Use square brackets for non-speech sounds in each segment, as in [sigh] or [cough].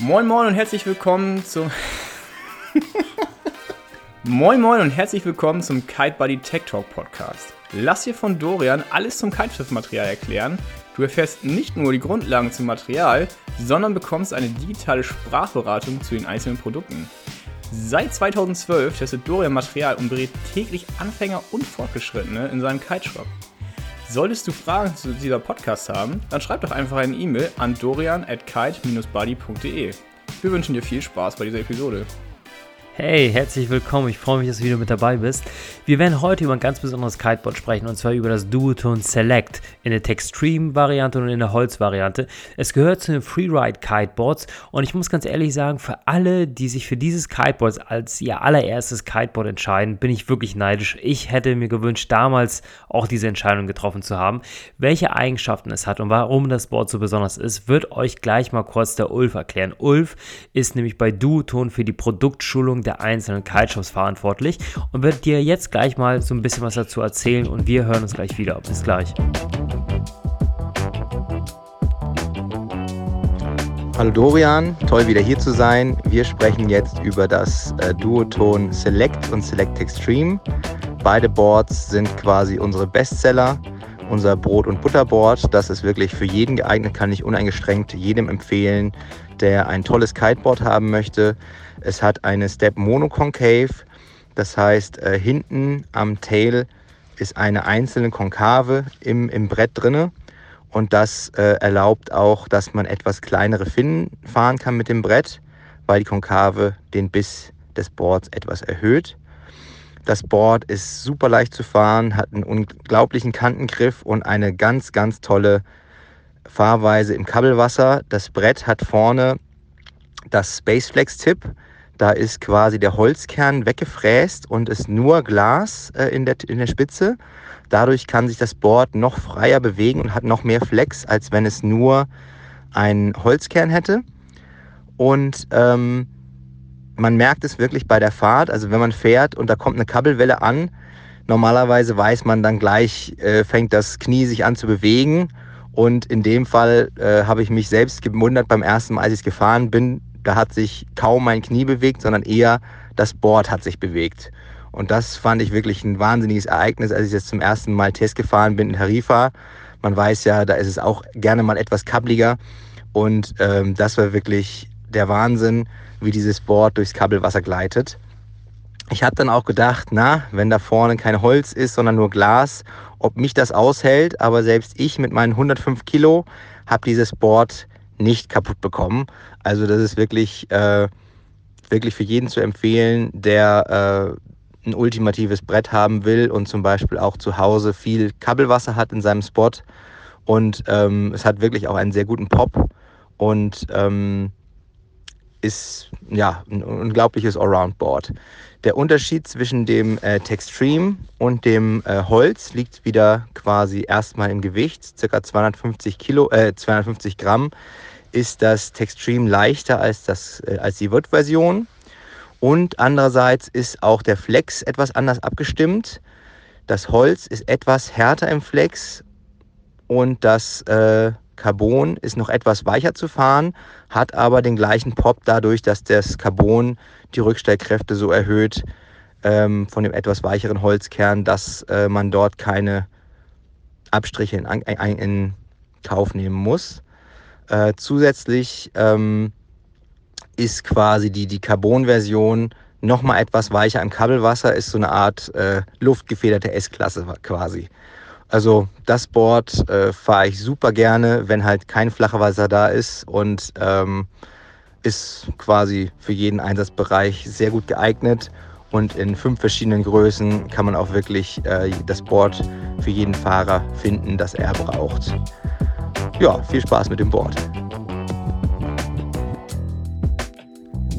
Moin Moin und herzlich willkommen zum [laughs] Moin Moin und herzlich willkommen zum Kite Buddy Tech Talk Podcast. Lass dir von Dorian alles zum Kiteschiff-Material erklären. Du erfährst nicht nur die Grundlagen zum Material, sondern bekommst eine digitale Sprachberatung zu den einzelnen Produkten. Seit 2012 testet Dorian Material und berät täglich Anfänger und Fortgeschrittene in seinem Kiteshop. Solltest du Fragen zu dieser Podcast haben, dann schreib doch einfach eine E-Mail an dorian at kite-buddy.de. Wir wünschen dir viel Spaß bei dieser Episode. Hey, herzlich willkommen. Ich freue mich, dass du wieder mit dabei bist. Wir werden heute über ein ganz besonderes Kiteboard sprechen und zwar über das Duotone Select in der Textreme-Variante und in der Holz-Variante. Es gehört zu den Freeride Kiteboards und ich muss ganz ehrlich sagen, für alle, die sich für dieses Kiteboard als ihr allererstes Kiteboard entscheiden, bin ich wirklich neidisch. Ich hätte mir gewünscht, damals auch diese Entscheidung getroffen zu haben. Welche Eigenschaften es hat und warum das Board so besonders ist, wird euch gleich mal kurz der Ulf erklären. Ulf ist nämlich bei Duotone für die Produktschulung der einzelnen Kiteshops verantwortlich und wird dir jetzt gleich mal so ein bisschen was dazu erzählen und wir hören uns gleich wieder. Bis gleich. Hallo Dorian, toll wieder hier zu sein. Wir sprechen jetzt über das äh, Duoton Select und Select Extreme. Beide Boards sind quasi unsere Bestseller. Unser Brot- und Butterboard, das ist wirklich für jeden geeignet, kann ich uneingeschränkt jedem empfehlen, der ein tolles Kiteboard haben möchte. Es hat eine Step Monoconcave, das heißt äh, hinten am Tail ist eine einzelne Konkave im, im Brett drinne und das äh, erlaubt auch, dass man etwas kleinere Finnen fahren kann mit dem Brett, weil die Konkave den Biss des Boards etwas erhöht. Das Board ist super leicht zu fahren, hat einen unglaublichen Kantengriff und eine ganz, ganz tolle Fahrweise im Kabelwasser. Das Brett hat vorne das Spaceflex-Tip. Da ist quasi der Holzkern weggefräst und ist nur Glas äh, in, der, in der Spitze. Dadurch kann sich das Board noch freier bewegen und hat noch mehr Flex, als wenn es nur einen Holzkern hätte. Und ähm, man merkt es wirklich bei der Fahrt. Also wenn man fährt und da kommt eine Kabelwelle an, normalerweise weiß man dann gleich, äh, fängt das Knie sich an zu bewegen. Und in dem Fall äh, habe ich mich selbst gewundert beim ersten Mal, als ich es gefahren bin, da hat sich kaum mein Knie bewegt, sondern eher das Board hat sich bewegt. Und das fand ich wirklich ein wahnsinniges Ereignis, als ich jetzt zum ersten Mal Test gefahren bin in Tarifa. Man weiß ja, da ist es auch gerne mal etwas kabbliger. Und ähm, das war wirklich der Wahnsinn, wie dieses Board durchs Kabelwasser gleitet. Ich habe dann auch gedacht, na, wenn da vorne kein Holz ist, sondern nur Glas, ob mich das aushält. Aber selbst ich mit meinen 105 Kilo habe dieses Board nicht kaputt bekommen. Also das ist wirklich, äh, wirklich für jeden zu empfehlen, der äh, ein ultimatives Brett haben will und zum Beispiel auch zu Hause viel Kabelwasser hat in seinem Spot. Und ähm, es hat wirklich auch einen sehr guten Pop und ähm, ist ja ein unglaubliches Allround-Board. Der Unterschied zwischen dem äh, Textreme und dem äh, Holz liegt wieder quasi erstmal im Gewicht, ca. 250 Kilo, äh, 250 Gramm ist das Textreme leichter als, das, äh, als die Wood-Version. Und andererseits ist auch der Flex etwas anders abgestimmt. Das Holz ist etwas härter im Flex und das äh, Carbon ist noch etwas weicher zu fahren, hat aber den gleichen Pop dadurch, dass das Carbon die Rückstellkräfte so erhöht ähm, von dem etwas weicheren Holzkern, dass äh, man dort keine Abstriche in, in, in Kauf nehmen muss. Äh, zusätzlich ähm, ist quasi die, die Carbon-Version nochmal etwas weicher im Kabelwasser, ist so eine Art äh, luftgefederte S-Klasse quasi. Also das Board äh, fahre ich super gerne, wenn halt kein flacher Wasser da ist und ähm, ist quasi für jeden Einsatzbereich sehr gut geeignet. Und in fünf verschiedenen Größen kann man auch wirklich äh, das Board für jeden Fahrer finden, das er braucht ja, viel Spaß mit dem Board.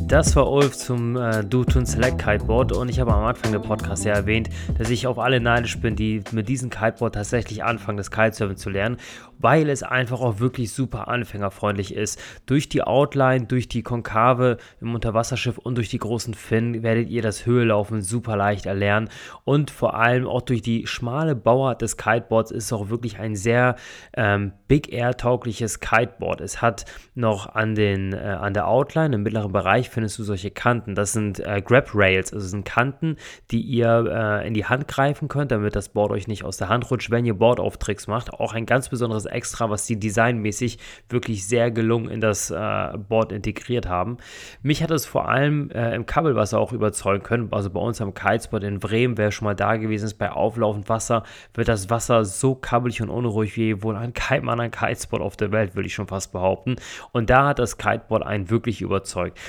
Das war Ulf zum äh, Duotun Select Kiteboard und ich habe am Anfang der Podcast ja erwähnt, dass ich auf alle neidisch bin, die mit diesem Kiteboard tatsächlich anfangen, das Kitesurfen zu lernen, weil es einfach auch wirklich super anfängerfreundlich ist. Durch die Outline, durch die Konkave im Unterwasserschiff und durch die großen Finnen werdet ihr das Höhelaufen super leicht erlernen und vor allem auch durch die schmale Bauart des Kiteboards ist es auch wirklich ein sehr ähm, Big Air taugliches Kiteboard. Es hat noch an, den, äh, an der Outline im mittleren Bereich findest du solche Kanten. Das sind äh, Grab Rails, also sind Kanten, die ihr äh, in die Hand greifen könnt, damit das Board euch nicht aus der Hand rutscht, wenn ihr Boardaufträge macht. Auch ein ganz besonderes Extra, was die designmäßig wirklich sehr gelungen in das äh, Board integriert haben. Mich hat es vor allem äh, im Kabelwasser auch überzeugen können. Also bei uns am Kitespot in Bremen, wer schon mal da gewesen ist, bei auflaufendem Wasser wird das Wasser so kabbelig und unruhig wie wohl an keinem anderen Kitespot auf der Welt, würde ich schon fast behaupten. Und da hat das Kiteboard einen wirklich überzeugt.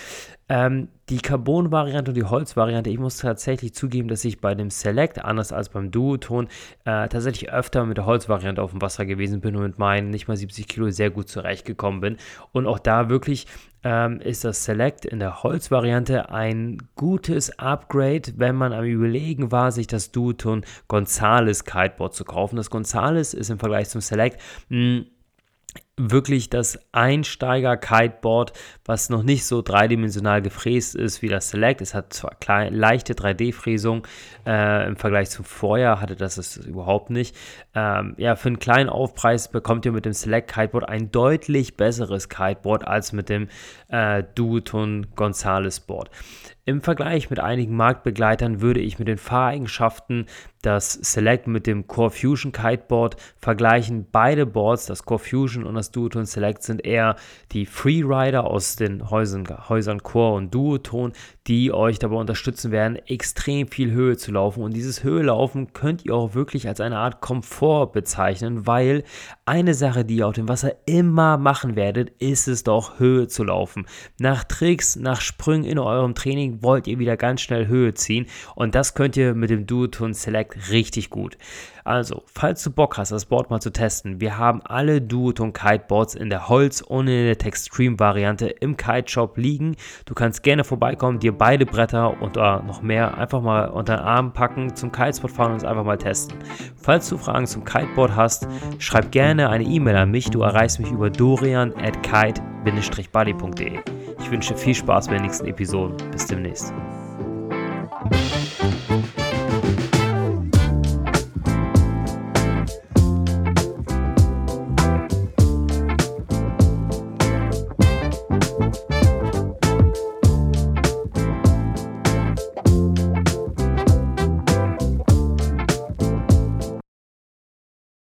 Ähm, die Carbon-Variante und die Holz-Variante, ich muss tatsächlich zugeben, dass ich bei dem Select, anders als beim Duoton, äh, tatsächlich öfter mit der Holz-Variante auf dem Wasser gewesen bin und mit meinen nicht mal 70 Kilo sehr gut zurechtgekommen bin. Und auch da wirklich ähm, ist das Select in der Holz-Variante ein gutes Upgrade, wenn man am Überlegen war, sich das Duoton Gonzales Kiteboard zu kaufen. Das Gonzales ist im Vergleich zum Select mh, hm, wirklich das Einsteiger-Kiteboard, was noch nicht so dreidimensional gefräst ist wie das Select. Es hat zwar klein, leichte 3D-Fräsung, äh, im Vergleich zum Vorjahr hatte das es überhaupt nicht. Ähm, ja, für einen kleinen Aufpreis bekommt ihr mit dem Select Kiteboard ein deutlich besseres Kiteboard als mit dem äh, Duoton Gonzales Board. Im Vergleich mit einigen Marktbegleitern würde ich mit den Fahreigenschaften das Select mit dem Core Fusion Kiteboard vergleichen. Beide Boards, das Core Fusion und das Duoton Select, sind eher die Freerider aus den Häusern, Häusern Core und Duoton, die euch dabei unterstützen werden, extrem viel Höhe zu laufen. Und dieses Höhelaufen könnt ihr auch wirklich als eine Art Komfort bezeichnen, weil eine Sache, die ihr auf dem Wasser immer machen werdet, ist es doch Höhe zu laufen. Nach Tricks, nach Sprüngen in eurem Training wollt ihr wieder ganz schnell Höhe ziehen und das könnt ihr mit dem Duoton Select richtig gut. Also, falls du Bock hast, das Board mal zu testen, wir haben alle Duoton Kiteboards in der Holz- und in der Textreme-Variante im Kite Shop liegen. Du kannst gerne vorbeikommen, dir beide Bretter und uh, noch mehr einfach mal unter den Arm packen, zum Kitespot fahren und es einfach mal testen. Falls du Fragen zum Kiteboard hast, schreib gerne eine E-Mail an mich. Du erreichst mich über dorian at kite-buddy.de. Ich wünsche viel Spaß bei den nächsten Episoden. Bis demnächst.